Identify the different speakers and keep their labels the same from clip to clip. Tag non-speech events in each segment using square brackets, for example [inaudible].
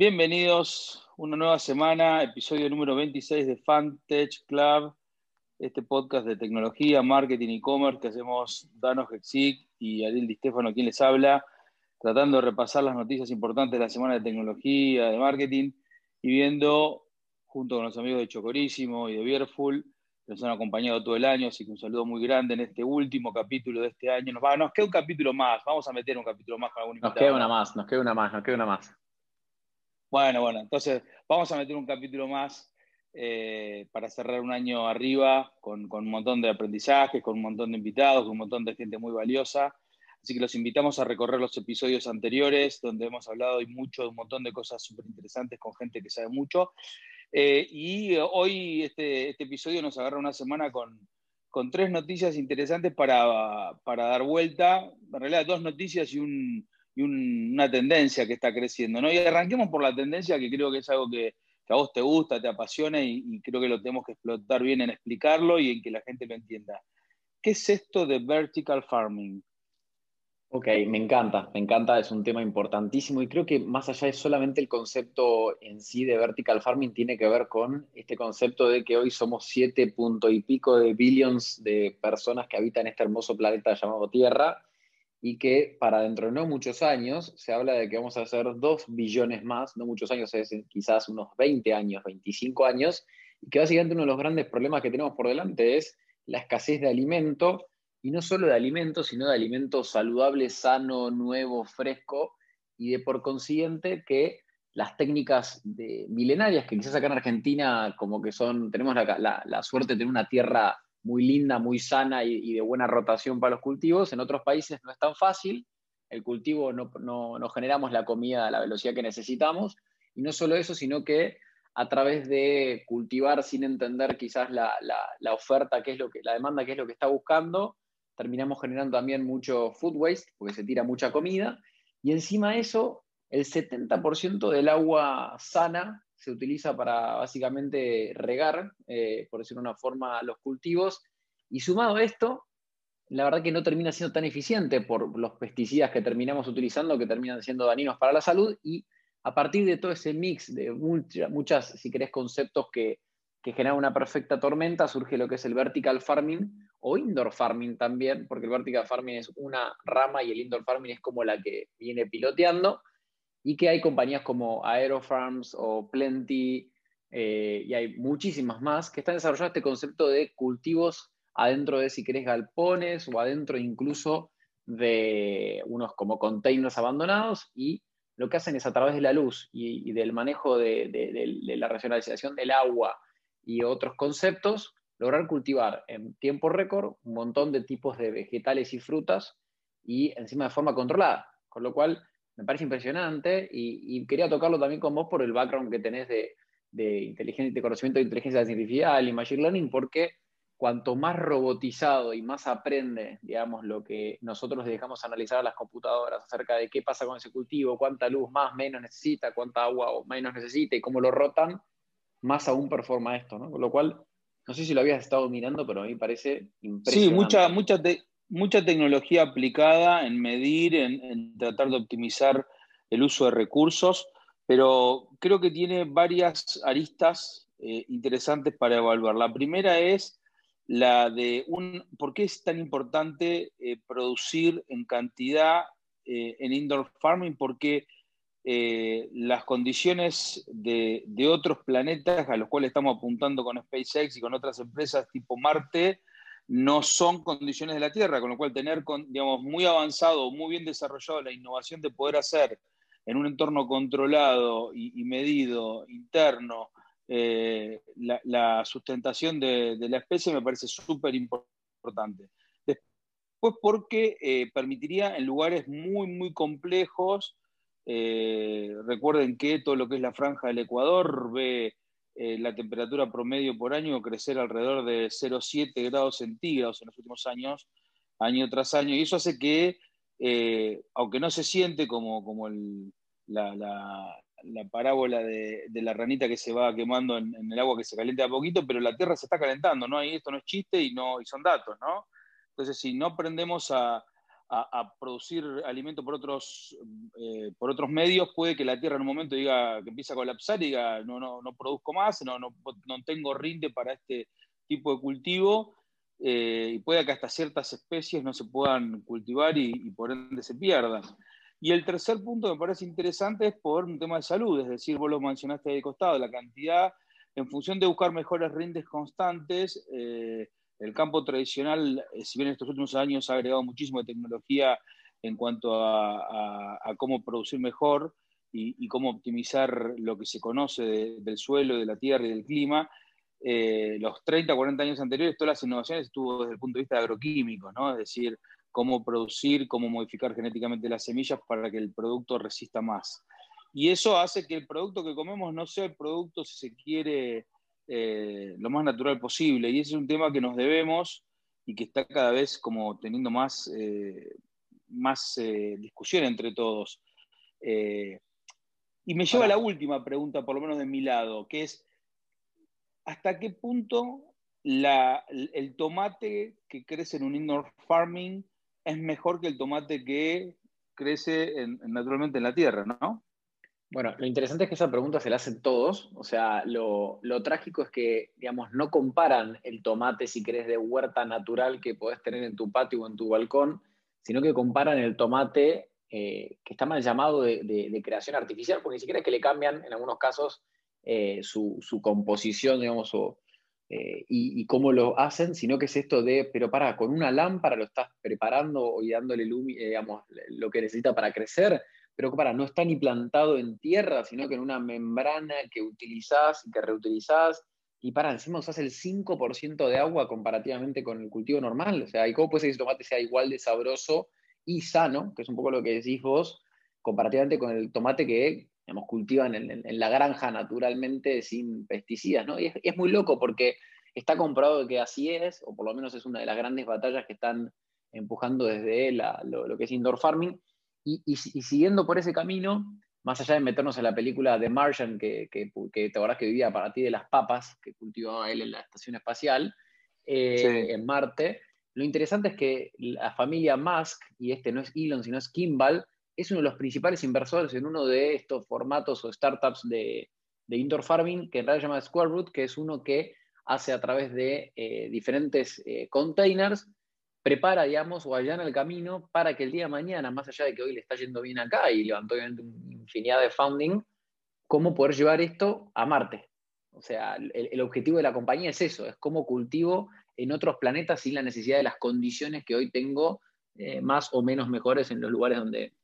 Speaker 1: Bienvenidos una nueva semana, episodio número 26 de Fantech Club, este podcast de tecnología, marketing y e-commerce que hacemos Dano Hexic y Ariel Di Stefano, quien les habla, tratando de repasar las noticias importantes de la semana de tecnología, de marketing y viendo, junto con los amigos de Chocorísimo y de Beerful, que nos han acompañado todo el año, así que un saludo muy grande en este último capítulo de este año. Nos, va, nos queda un capítulo más, vamos a meter un capítulo más con algún
Speaker 2: invitado. Nos queda una más, nos queda una más, nos queda una más.
Speaker 1: Bueno, bueno, entonces vamos a meter un capítulo más eh, para cerrar un año arriba con, un montón de aprendizajes, con un montón de invitados, con un montón de gente muy valiosa. Así que los invitamos a recorrer los episodios anteriores, donde hemos hablado y mucho de un montón de cosas súper interesantes con gente que sabe mucho. Eh, y hoy este, este, episodio nos agarra una semana con, tres noticias interesantes para, para dar vuelta. En realidad, dos noticias y un, y una tendencia que está creciendo. ¿no? Y arranquemos por la tendencia que creo que es algo que, a vos te gusta, te apasiona y, creo que lo tenemos que explotar bien en explicarlo y en que la gente lo entienda. ¿Qué es esto de vertical farming?
Speaker 2: Ok, me encanta, me encanta, es un tema importantísimo y creo que más allá de solamente el concepto en sí de vertical farming, tiene que ver con este concepto de que hoy somos siete punto y pico de billions de personas que habitan este hermoso planeta llamado Tierra y que para dentro de no muchos años se habla de que vamos a hacer 2 billones más, no muchos años, es quizás unos 20 años, 25 años, y que básicamente uno de los grandes problemas que tenemos por delante es la escasez de alimento, y no solo de alimento, sino de alimento saludable, sano, nuevo, fresco, y de por consiguiente que las técnicas de, milenarias que quizás acá en Argentina como que son, tenemos la, la suerte de tener una tierra muy linda, muy sana y, de buena rotación para los cultivos. En otros países no es tan fácil. El cultivo no, no, generamos la comida a la velocidad que necesitamos. Y no solo eso, sino que a través de cultivar sin entender quizás la, la, oferta, qué es lo que, la demanda, qué es lo que está buscando, terminamos generando también mucho food waste, porque se tira mucha comida. Y encima de eso, el 70% del agua sana se utiliza para básicamente regar, eh, por decirlo de una forma, los cultivos. Y sumado a esto, la verdad que no termina siendo tan eficiente por los pesticidas que terminamos utilizando, que terminan siendo dañinos para la salud. Y a partir de todo ese mix de muchas, si querés, conceptos que, que generan una perfecta tormenta, surge lo que es el vertical farming o indoor farming también, porque el vertical farming es una rama y el indoor farming es como la que viene piloteando y que hay compañías como Aerofarms o Plenty, eh, y hay muchísimas más, que están desarrollando este concepto de cultivos adentro de, si querés, galpones o adentro incluso de unos como containers abandonados y lo que hacen es a través de la luz y, del manejo de, de, la racionalización del agua y otros conceptos, lograr cultivar en tiempo récord un montón de tipos de vegetales y frutas y encima de forma controlada. Con lo cual, me parece impresionante y, quería tocarlo también con vos por el background que tenés de, de, inteligencia, de conocimiento de inteligencia artificial y machine learning, porque cuanto más robotizado y más aprende, digamos, lo que nosotros dejamos analizar a las computadoras acerca de qué pasa con ese cultivo, cuánta luz más, menos necesita, cuánta agua o menos necesita y cómo lo rotan, más aún performa esto, ¿no? Con lo cual, no sé si lo habías estado mirando, pero a mí me parece impresionante.
Speaker 1: Sí, mucha, mucha, mucha tecnología aplicada en medir, en, tratar de optimizar el uso de recursos, pero creo que tiene varias aristas eh, interesantes para evaluar. La primera es la de un, por qué es tan importante eh, producir en cantidad eh, en indoor farming, porque las condiciones de, de, otros planetas a los cuales estamos apuntando con SpaceX y con otras empresas tipo Marte, no son condiciones de la Tierra, con lo cual tener digamos, muy avanzado, muy bien desarrollado la innovación de poder hacer en un entorno controlado y, medido, interno, eh, la, sustentación de, la especie me parece súper importante. Después porque eh, permitiría en lugares muy, muy complejos, eh, recuerden que todo lo que es la franja del Ecuador ve eh, la temperatura promedio por año crecer alrededor de 0,7 grados centígrados en los últimos años, año tras año, y eso hace que, eh, aunque no se siente como, como la, parábola de, la ranita que se va quemando en, el agua que se calienta a poquito, pero la Tierra se está calentando, ¿no? Y esto no es chiste y, no, y son datos, ¿no? Entonces, si no aprendemos a, a, producir alimento por otros, eh, por otros medios, puede que la tierra en un momento diga que empieza a colapsar y diga no, no, no produzco más, no, no, no tengo rinde para este tipo de cultivo, eh, y puede que hasta ciertas especies no se puedan cultivar y, por ende se pierdan. Y el tercer punto que me parece interesante es por un tema de salud, es decir, vos lo mencionaste de costado, la cantidad, en función de buscar mejores rindes constantes, eh, el campo tradicional, eh, si bien en estos últimos años ha agregado muchísimo de tecnología en cuanto a, cómo producir mejor y, cómo optimizar lo que se conoce del suelo, de la tierra y del clima, eh, los 30, 40 años anteriores, todas las innovaciones estuvo desde el punto de vista agroquímico, ¿no? Es decir, cómo producir, cómo modificar genéticamente las semillas para que el producto resista más. Y eso hace que el producto que comemos no sea el producto, si se quiere, eh, lo más natural posible. Y ese es un tema que nos debemos y que está cada vez como teniendo más, eh, más eh, discusión entre todos. y me lleva a la última pregunta, por lo menos de mi lado, que es, ¿hasta qué punto el tomate que crece en un indoor farming es mejor que el tomate que crece naturalmente en la tierra, ¿no?
Speaker 2: Bueno, lo interesante es que esa pregunta se la hacen todos. O sea, lo, trágico es que, digamos, no comparan el tomate, si querés, de huerta natural que podés tener en tu patio o en tu balcón, sino que comparan el tomate eh, que está mal llamado de, creación artificial, porque ni siquiera es que le cambian, en algunos casos, eh, su, composición, digamos, eh, y, cómo lo hacen, sino que es esto de, pero para, con una lámpara lo estás preparando y dándole digamos, lo que necesita para crecer pero para, no está ni plantado en tierra, sino que en una membrana que utilizás y que reutilizás, y para, encima usás el 5% de agua comparativamente con el cultivo normal. O sea, ¿y cómo puede ser que ese tomate sea igual de sabroso y sano, que es un poco lo que decís vos, comparativamente con el tomate que digamos, cultivan en, la granja naturalmente sin pesticidas, ¿no? Y es, muy loco porque está comprobado que así es, o por lo menos es una de las grandes batallas que están empujando desde lo, lo, que es indoor farming, y, siguiendo por ese camino, más allá de meternos en la película de Martian, que, que, que te acordás que vivía a partir de las papas que cultivaba él en la estación espacial, eh, en Marte, lo interesante es que la familia Musk, y este no es Elon, sino es Kimball, es uno de los principales inversores en uno de estos formatos o startups de, de indoor farming, que en realidad se llama Square que es uno que hace a través de eh, diferentes eh, containers prepara, digamos, o allana el camino para que el día de mañana, más allá de que hoy le está yendo bien acá y levantó obviamente una infinidad de founding, cómo poder llevar esto a Marte. O sea, el, objetivo de la compañía es eso, es cómo cultivo en otros planetas sin la necesidad de las condiciones que hoy tengo eh, más o menos mejores en los lugares donde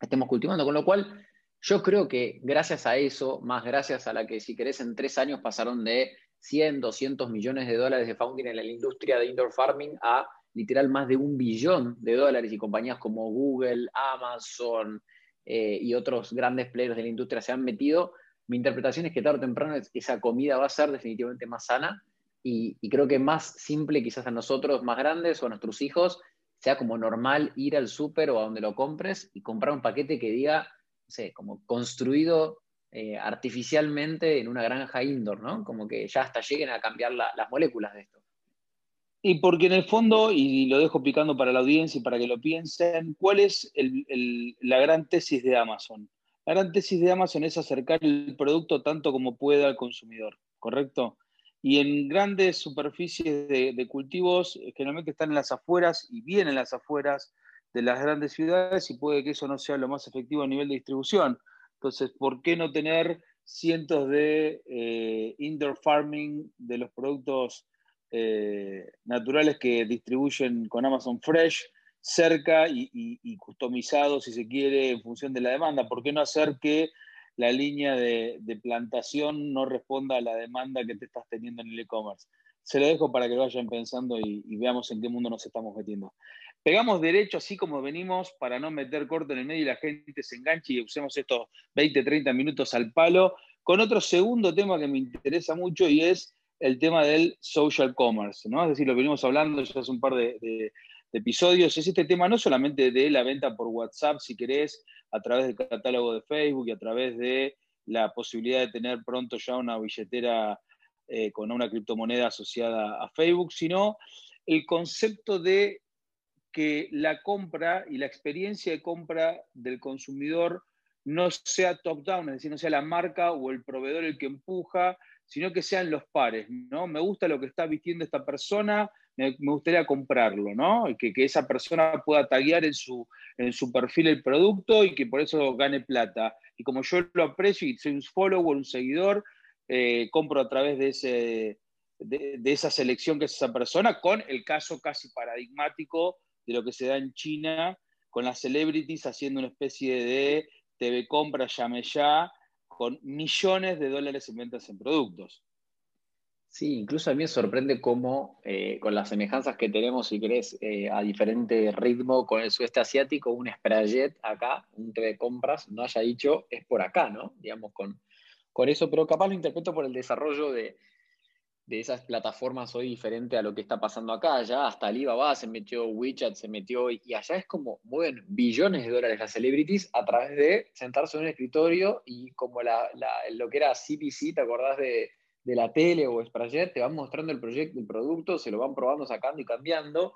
Speaker 2: estemos cultivando. Con lo cual, yo creo que gracias a eso, más gracias a la que si querés en tres años pasaron de 100, 200 millones de dólares de founding en la industria de indoor farming a literal más de un billón de dólares y compañías como Google, Amazon eh, y otros grandes players de la industria se han metido, mi interpretación es que tarde o temprano esa comida va a ser definitivamente más sana y, creo que más simple quizás a nosotros más grandes o a nuestros hijos sea como normal ir al súper o a donde lo compres y comprar un paquete que diga, no sé, como construido eh, artificialmente en una granja indoor, ¿no? Como que ya hasta lleguen a cambiar las moléculas de esto.
Speaker 1: Y porque en el fondo, y lo dejo picando para la audiencia y para que lo piensen, ¿cuál es la gran tesis de Amazon? La gran tesis de Amazon es acercar el producto tanto como pueda al consumidor, ¿correcto? Y en grandes superficies de, cultivos, eh, generalmente están en las afueras y bien en las afueras de las grandes ciudades y puede que eso no sea lo más efectivo a nivel de distribución. Entonces, ¿por qué no tener cientos de eh, indoor farming de los productos eh, naturales que distribuyen con Amazon Fresh cerca y, customizados, si se quiere, en función de la demanda. ¿Por qué no hacer que la línea de, plantación no responda a la demanda que te estás teniendo en el e-commerce? Se lo dejo para que lo vayan pensando y, veamos en qué mundo nos estamos metiendo. Pegamos derecho así como venimos para no meter corto en el medio y la gente se enganche y usemos estos 20, 30 minutos al palo con otro segundo tema que me interesa mucho y es el tema del social commerce, ¿no? Es decir, lo venimos hablando ya hace un par de, episodios, es este tema no solamente de la venta por WhatsApp, si querés, a través del catálogo de Facebook y a través de la posibilidad de tener pronto ya una billetera eh, con una criptomoneda asociada a Facebook, sino el concepto de que la compra y la experiencia de compra del consumidor no sea top-down, es decir, no sea la marca o el proveedor el que empuja, sino que sean los pares, ¿no? Me gusta lo que está vistiendo esta persona, me, gustaría comprarlo, ¿no? Y que, esa persona pueda taguear en su, en su perfil el producto y que por eso gane plata. Y como yo lo aprecio y soy un follower, un seguidor, eh, compro a través de, ese, de, esa selección que es esa persona, con el caso casi paradigmático de lo que se da en China, con las celebrities haciendo una especie de TV compra, llame ya, con millones de dólares en ventas en productos.
Speaker 2: Sí, incluso a mí me sorprende cómo, eh, con las semejanzas que tenemos, si querés, eh, a diferente ritmo con el sudeste asiático, un Sprayet acá, un TV compras, no haya dicho, es por acá, ¿no? Digamos, con, con eso, pero capaz lo interpreto por el desarrollo de, de esas plataformas hoy diferente a lo que está pasando acá. Ya hasta Alibaba se metió, WeChat se metió, y allá es como mueven billones de dólares las celebrities a través de sentarse en un escritorio y como la, lo que era CPC, ¿te acordás de, la tele o Sprayer? Te van mostrando el proyecto, el producto, se lo van probando, sacando y cambiando.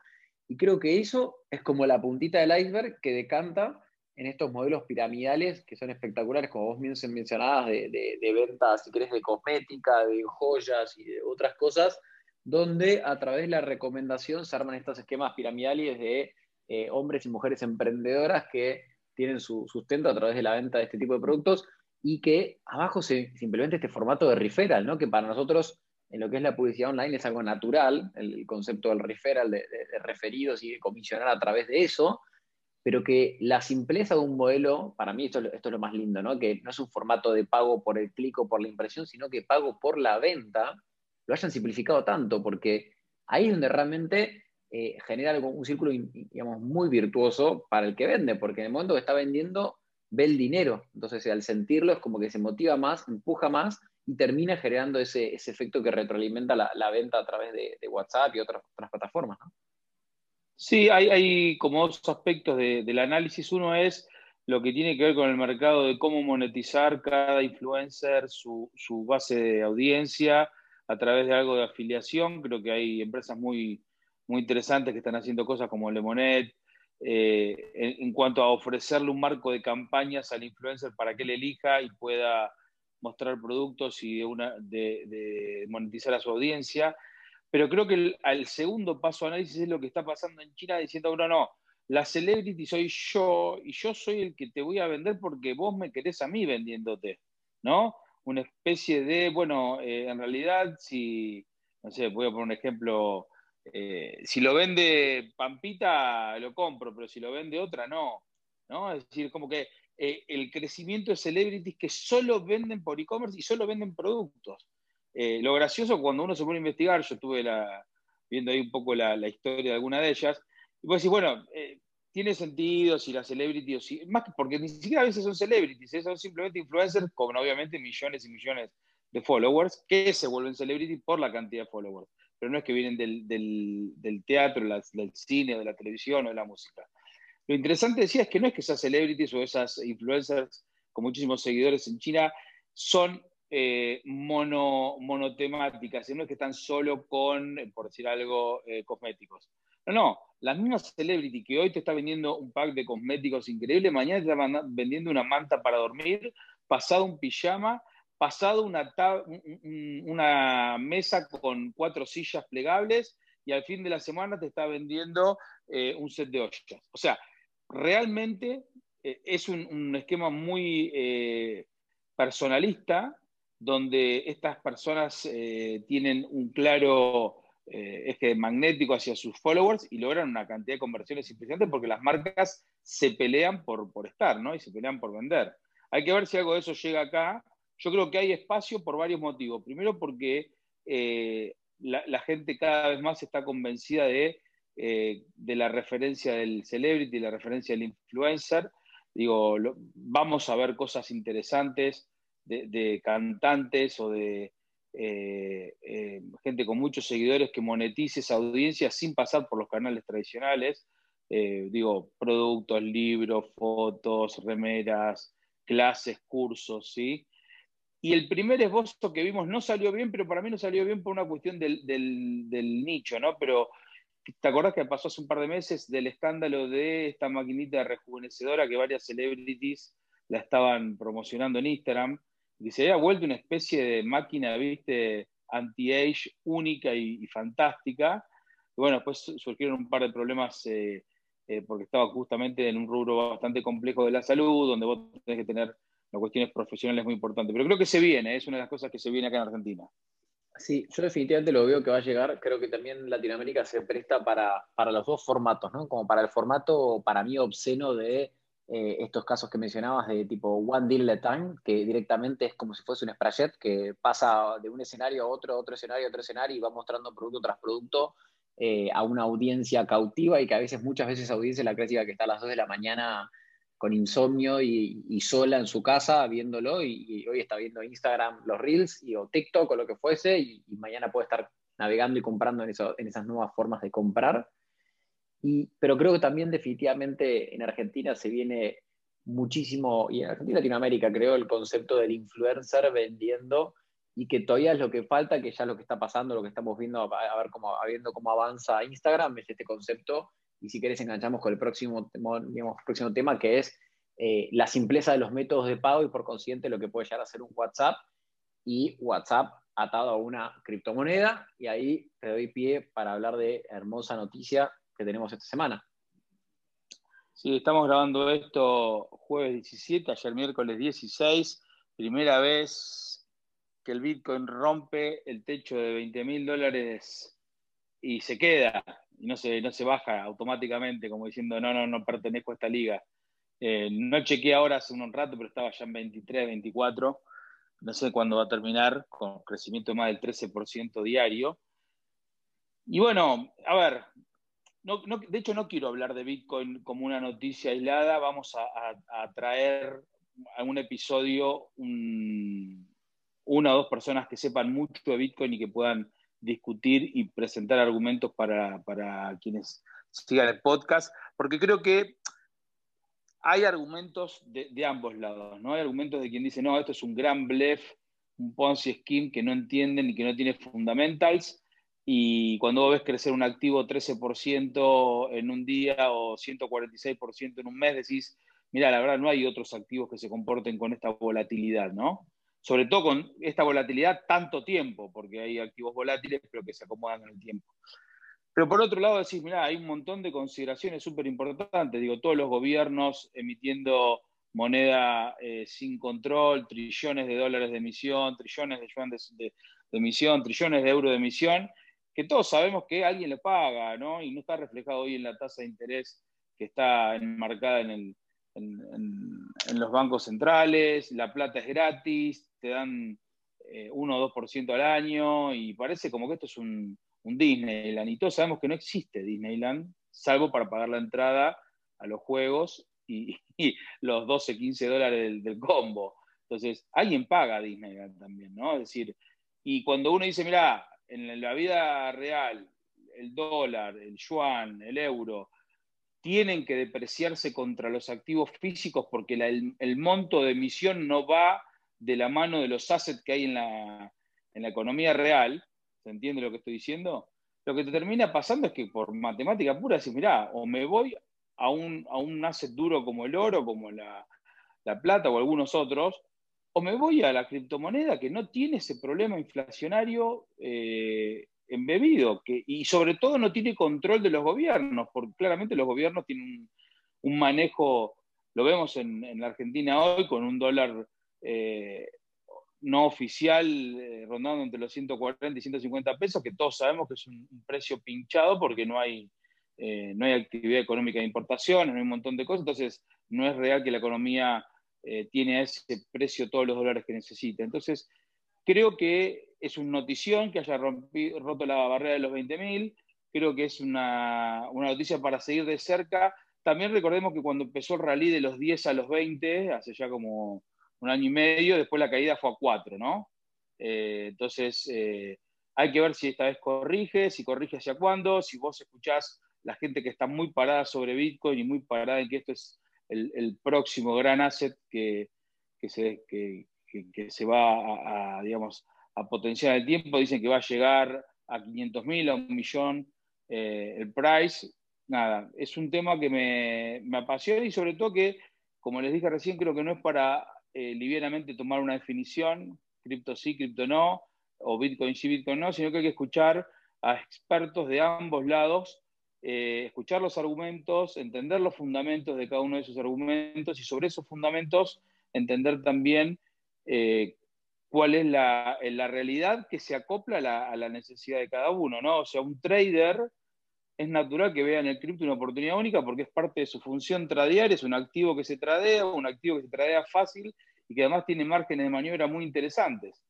Speaker 2: Y creo que eso es como la puntita del iceberg que decanta en estos modelos piramidales que son espectaculares, como vos mencionabas, de, de, de ventas, si querés, de cosmética, de joyas y de otras cosas, donde a través de la recomendación se arman estos esquemas piramidales de eh, hombres y mujeres emprendedoras que tienen su sustento a través de la venta de este tipo de productos y que abajo se, simplemente este formato de referral, ¿no? que para nosotros en lo que es la publicidad online es algo natural, el, concepto del referral, de, de referidos y de comisionar a través de eso, pero que la simpleza de un modelo, para mí esto, esto es lo más lindo, ¿no? que no es un formato de pago por el clic o por la impresión, sino que pago por la venta, lo hayan simplificado tanto, porque ahí es donde realmente eh, genera un círculo digamos, muy virtuoso para el que vende, porque en el momento que está vendiendo, ve el dinero, entonces al sentirlo es como que se motiva más, empuja más y termina generando ese, efecto que retroalimenta la, venta a través de, WhatsApp y otras, otras plataformas.
Speaker 1: Sí, hay, como dos aspectos del análisis. Uno es lo que tiene que ver con el mercado de cómo monetizar cada influencer, su, base de audiencia a través de algo de afiliación. Creo que hay empresas muy, muy interesantes que están haciendo cosas como Lemonet, eh, en, cuanto a ofrecerle un marco de campañas al influencer para que él elija y pueda mostrar productos y una, de monetizar a su audiencia. Pero creo que el, segundo paso de análisis es lo que está pasando en China diciendo, no, no, la celebrity soy yo y yo soy el que te voy a vender porque vos me querés a mí vendiéndote, ¿no? Una especie de, bueno, eh, en realidad, si, no sé, voy a poner un ejemplo, eh, si lo vende Pampita, lo compro, pero si lo vende otra, no, ¿no? Es decir, como que eh, el crecimiento de celebrities que solo venden por e-commerce y solo venden productos. Eh, lo gracioso cuando uno se pone a investigar, yo estuve viendo ahí un poco la, historia de alguna de ellas, y vos decís, bueno, eh, tiene sentido si la celebrity o si, más que porque ni siquiera a veces son celebrities, ¿eh? son simplemente influencers con obviamente millones y millones de followers que se vuelven celebrity por la cantidad de followers, pero no es que vienen del, teatro, del cine, de la televisión o de la música. Lo interesante decía es que no es que esas celebrities o esas influencers con muchísimos seguidores en China son eh, mono, monotemáticas, no es que están solo con, eh, por decir algo, eh, cosméticos. No, no, las mismas celebrity que hoy te está vendiendo un pack de cosméticos increíble, mañana te está vendiendo una manta para dormir, pasado un pijama, pasado una, una mesa con cuatro sillas plegables y al fin de la semana te está vendiendo un set de ollas. O sea, realmente es un, esquema muy personalista donde estas personas eh, tienen un claro eh, eje magnético hacia sus followers y logran una cantidad de conversiones impresionantes porque las marcas se pelean por, estar, ¿no? Y se pelean por vender. Hay que ver si algo de eso llega acá. Yo creo que hay espacio por varios motivos. Primero porque eh, la, gente cada vez más está convencida de, de la referencia del celebrity, la referencia del influencer. Digo, vamos a ver cosas interesantes de, cantantes o de eh, eh, gente con muchos seguidores que monetice esa audiencia sin pasar por los canales tradicionales. Eh, digo, productos, libros, fotos, remeras, clases, cursos, ¿sí? Y el primer esbozo que vimos no salió bien, pero para mí no salió bien por una cuestión del, nicho, ¿no? Pero ¿te acordás que pasó hace un par de meses del escándalo de esta maquinita rejuvenecedora que varias celebrities la estaban promocionando en Instagram? Y se había vuelto una especie de máquina, viste, anti-age única y, fantástica. Y bueno, después surgieron un par de problemas eh, eh, porque estaba justamente en un rubro bastante complejo de la salud, donde vos tenés que tener las cuestiones profesionales muy importantes. Pero creo que se viene, es una de las cosas que se viene acá en Argentina.
Speaker 2: Sí, yo definitivamente lo veo que va a llegar. Creo que también Latinoamérica se presta para, para los dos formatos, ¿no? Como para el formato, para mí, obsceno de eh, estos casos que mencionabas de tipo one deal a time, que directamente es como si fuese un sprayet que pasa de un escenario a otro, otro escenario a otro escenario y va mostrando producto tras producto eh, a una audiencia cautiva y que a veces, muchas veces, audiencia la clásica que está a las 2 de la mañana con insomnio y, sola en su casa viéndolo y, hoy está viendo Instagram, los Reels y, o TikTok o lo que fuese y, mañana puede estar navegando y comprando en esas nuevas formas de comprar. Pero creo que también definitivamente en Argentina se viene muchísimo, y en Latinoamérica creo, el concepto del influencer vendiendo y que todavía es lo que falta, que ya lo que está pasando, lo que estamos viendo, a, ver cómo, viendo cómo avanza Instagram, es este concepto y si querés enganchamos con el próximo, próximo tema, que es eh, la simpleza de los métodos de pago y por consiguiente lo que puede llegar a ser un WhatsApp y WhatsApp atado a una criptomoneda. Y ahí te doy pie para hablar de hermosa noticia que tenemos esta semana.
Speaker 1: Sí, estamos grabando esto jueves 17, ayer miércoles 16, primera vez que el Bitcoin rompe el techo de 20 mil dólares y se queda y no se, no se baja automáticamente, como diciendo, no, no, no pertenezco a esta liga. Eh, no chequeé ahora hace un rato, pero estaba ya en 23, 24. No sé cuándo va a terminar, con crecimiento de más del 13% diario. Y bueno, a ver, de hecho no quiero hablar de Bitcoin como una noticia aislada, vamos a, traer a un episodio una o dos personas que sepan mucho de Bitcoin y que puedan discutir y presentar argumentos para, quienes sigan el podcast, porque creo que hay argumentos de, ambos lados, ¿no? Hay argumentos de quien dice, no, esto es un gran blef, un Ponzi scheme que no entienden y que no tiene fundamentals, y cuando vos ves crecer un activo 13% en un día o 146% en un mes, decís, mira, la verdad no hay otros activos que se comporten con esta volatilidad, ¿no? sobre todo con esta volatilidad tanto tiempo, porque hay activos volátiles pero que se acomodan en el tiempo. Pero por otro lado decís, mira, hay un montón de consideraciones súper importantes, digo, todos los gobiernos emitiendo moneda eh, sin control, trillones de dólares de emisión, trillones de yuanes de, emisión, trillones de euros de emisión, que todos sabemos que alguien le paga, ¿no? Y no está reflejado hoy en la tasa de interés que está enmarcada en los bancos centrales, la plata es gratis, te dan 1 eh, o 2% al año y parece como que esto es un, Disneyland y todos sabemos que no existe Disneyland, salvo para pagar la entrada a los juegos y, [laughs] los 12, 15 dólares del, combo. Entonces, alguien paga Disneyland también, ¿no? Es decir, y cuando uno dice, mira, en la vida real, el dólar, el yuan, el euro, tienen que depreciarse contra los activos físicos porque el, monto de emisión no va de la mano de los assets que hay en la, economía real. ¿Se entiende lo que estoy diciendo? Lo que te termina pasando es que por matemática pura decís, mirá, o me voy a un, a un asset duro como el oro, como la, plata o algunos otros, o me voy a la criptomoneda que no tiene ese problema inflacionario eh, embebido y sobre todo no tiene control de los gobiernos, porque claramente los gobiernos tienen un, manejo, lo vemos en, la Argentina hoy con un dólar eh, no oficial eh, rondando entre los 140 y 150 pesos, que todos sabemos que es un, precio pinchado porque no hay, eh, no hay actividad económica de importación, no hay un montón de cosas, entonces no es real que la economía tiene a ese precio todos los dólares que necesita. Entonces, creo que es una notición que haya roto la barrera de los 20.000. Creo que es una, noticia para seguir de cerca. También recordemos que cuando empezó el rally de los 10 a los 20, hace ya como un año y medio, después la caída fue a 4, ¿no? Eh, entonces, eh, hay que ver si esta vez corrige, si corrige hacia cuándo, si vos escuchás la gente que está muy parada sobre Bitcoin y muy parada en que esto es el, próximo gran asset que, se, se va a, digamos, a potenciar el tiempo, dicen que va a llegar a 500.000, a un millón eh, el price, nada, es un tema que me, apasiona y sobre todo que, como les dije recién, creo que no es para eh, livianamente tomar una definición, cripto sí, cripto no, o Bitcoin sí, Bitcoin no, sino que hay que escuchar a expertos de ambos lados, eh, escuchar los argumentos, entender los fundamentos de cada uno de esos argumentos y sobre esos fundamentos entender también eh, cuál es la, realidad que se acopla a la, necesidad de cada uno, ¿no? O sea, un trader es natural que vea en el cripto una oportunidad única porque es parte de su función tradear, es un activo que se tradea, un activo que se tradea fácil y que además tiene márgenes de maniobra muy interesantes.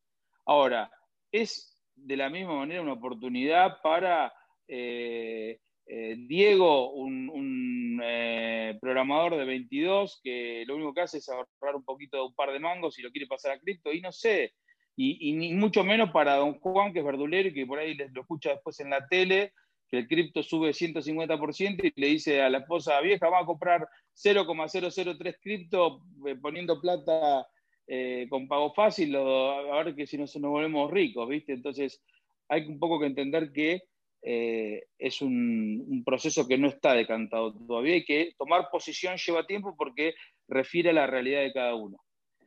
Speaker 1: Ahora, es de la misma manera una oportunidad para eh, eh, Diego, un, eh, programador de 22 que lo único que hace es ahorrar un poquito de un par de mangos y lo quiere pasar a cripto, y no sé, y, ni mucho menos para don Juan, que es verdulero y que por ahí lo escucha después en la tele, que el cripto sube 150% y le dice a la esposa vieja, va a comprar 0,003 cripto poniendo plata eh, con pago fácil, a ver que si no nos volvemos ricos, ¿viste? Entonces hay un poco que entender que eh, es un, proceso que no está decantado todavía y que tomar posición lleva tiempo porque refiere a la realidad de cada uno.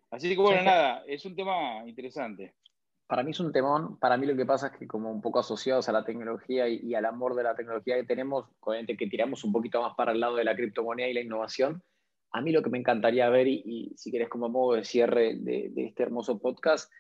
Speaker 1: Así que bueno, nada, es un tema interesante.
Speaker 2: Para mí es un temón, para mí lo que pasa es que como un poco asociados a la tecnología y, al amor de la tecnología que tenemos, obviamente que tiramos un poquito más para el lado de la criptomoneda y la innovación, a mí lo que me encantaría ver, y, si querés como modo de cierre de, este hermoso podcast,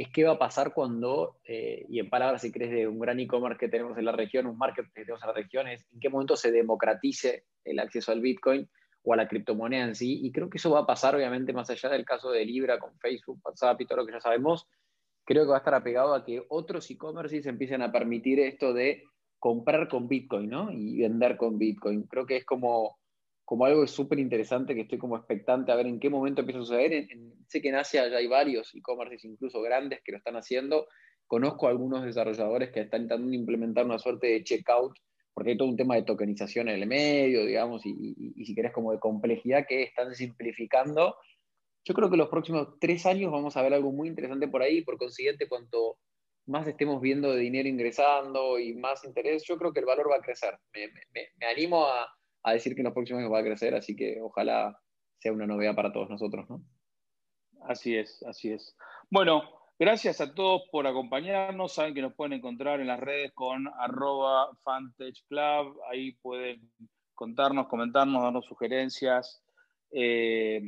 Speaker 2: es qué va a pasar cuando, eh, y en palabras si crees de un gran e-commerce que tenemos en la región, un market que tenemos en la región, es en qué momento se democratice el acceso al Bitcoin o a la criptomoneda en sí. Y creo que eso va a pasar, obviamente, más allá del caso de Libra con Facebook, WhatsApp y todo lo que ya sabemos, creo que va a estar apegado a que otros e-commerces empiecen a permitir esto de comprar con Bitcoin, ¿no? Y vender con Bitcoin. Creo que es como como algo súper interesante que estoy como expectante a ver en qué momento empieza a suceder. sé que en Asia ya hay varios e-commerces incluso grandes que lo están haciendo. Conozco algunos desarrolladores que están intentando implementar una suerte de checkout, porque hay todo un tema de tokenización en el medio, digamos, y, y si querés como de complejidad que están simplificando. Yo creo que los próximos tres años vamos a ver algo muy interesante por ahí, por consiguiente, cuanto más estemos viendo de dinero ingresando y más interés, yo creo que el valor va a crecer. me, me, me animo a, a decir que en los próximos años va a crecer, así que ojalá sea una novedad para todos nosotros, ¿no?
Speaker 1: Así es, así es. Bueno, gracias a todos por acompañarnos. Saben que nos pueden encontrar en las redes con arroba Club. Ahí pueden contarnos, comentarnos, darnos sugerencias. Eh,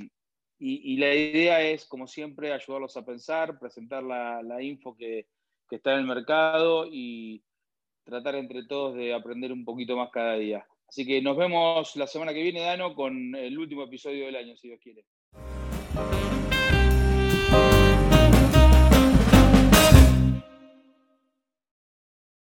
Speaker 1: y, la idea es, como siempre, ayudarlos a pensar, presentar la, info que, que está en el mercado y tratar entre todos de aprender un poquito más cada día. Así que nos vemos la semana que viene, Dano, con el último episodio del año, si Dios quiere.